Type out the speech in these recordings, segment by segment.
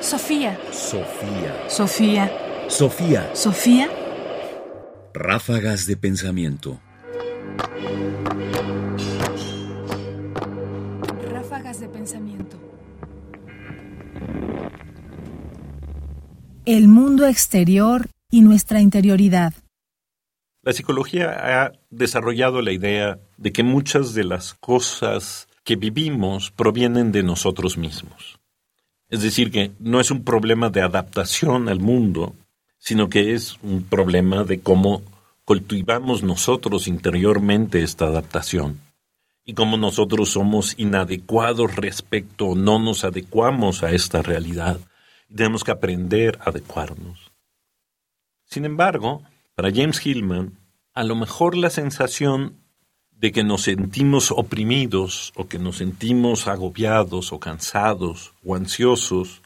Sofía. Sofía. Sofía. Sofía. Sofía. Ráfagas de pensamiento. Ráfagas de pensamiento. El mundo exterior y nuestra interioridad. La psicología ha desarrollado la idea de que muchas de las cosas que vivimos provienen de nosotros mismos. Es decir, que no es un problema de adaptación al mundo, sino que es un problema de cómo cultivamos nosotros interiormente esta adaptación y cómo nosotros somos inadecuados respecto no nos adecuamos a esta realidad. Tenemos que aprender a adecuarnos. Sin embargo, para James Hillman, a lo mejor la sensación de que nos sentimos oprimidos o que nos sentimos agobiados o cansados o ansiosos,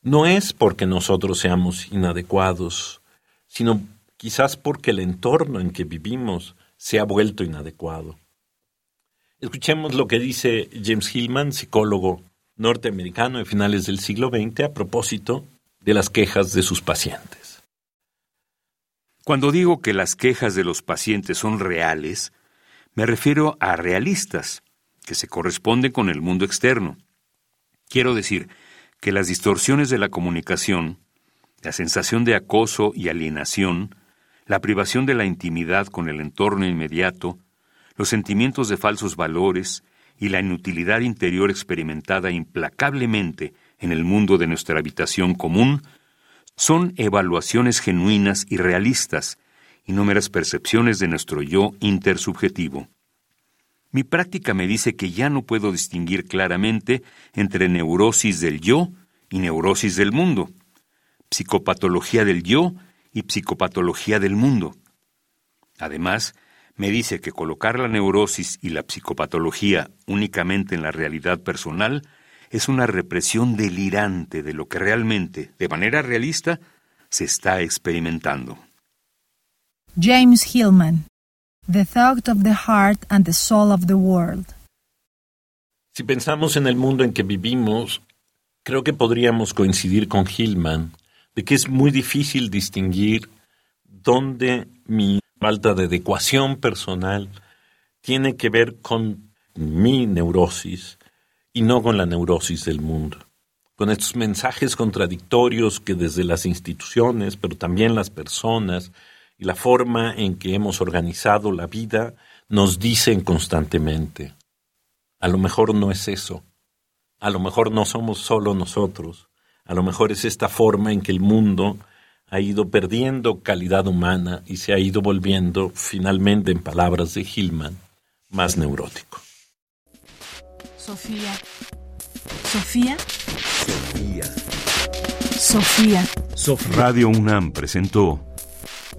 no es porque nosotros seamos inadecuados, sino quizás porque el entorno en que vivimos se ha vuelto inadecuado. Escuchemos lo que dice James Hillman, psicólogo norteamericano de finales del siglo XX, a propósito de las quejas de sus pacientes. Cuando digo que las quejas de los pacientes son reales, me refiero a realistas, que se corresponden con el mundo externo. Quiero decir que las distorsiones de la comunicación, la sensación de acoso y alienación, la privación de la intimidad con el entorno inmediato, los sentimientos de falsos valores y la inutilidad interior experimentada implacablemente en el mundo de nuestra habitación común, son evaluaciones genuinas y realistas y no meras percepciones de nuestro yo intersubjetivo. Mi práctica me dice que ya no puedo distinguir claramente entre neurosis del yo y neurosis del mundo, psicopatología del yo y psicopatología del mundo. Además, me dice que colocar la neurosis y la psicopatología únicamente en la realidad personal es una represión delirante de lo que realmente, de manera realista, se está experimentando. James Hillman. The Thought of the Heart and the Soul of the World. Si pensamos en el mundo en que vivimos, creo que podríamos coincidir con Hillman de que es muy difícil distinguir dónde mi falta de adecuación personal tiene que ver con mi neurosis y no con la neurosis del mundo. Con estos mensajes contradictorios que desde las instituciones, pero también las personas, y la forma en que hemos organizado la vida nos dicen constantemente, a lo mejor no es eso, a lo mejor no somos solo nosotros, a lo mejor es esta forma en que el mundo ha ido perdiendo calidad humana y se ha ido volviendo, finalmente, en palabras de Hillman, más neurótico. Sofía. Sofía. Sofía. Sofía. Radio UNAM presentó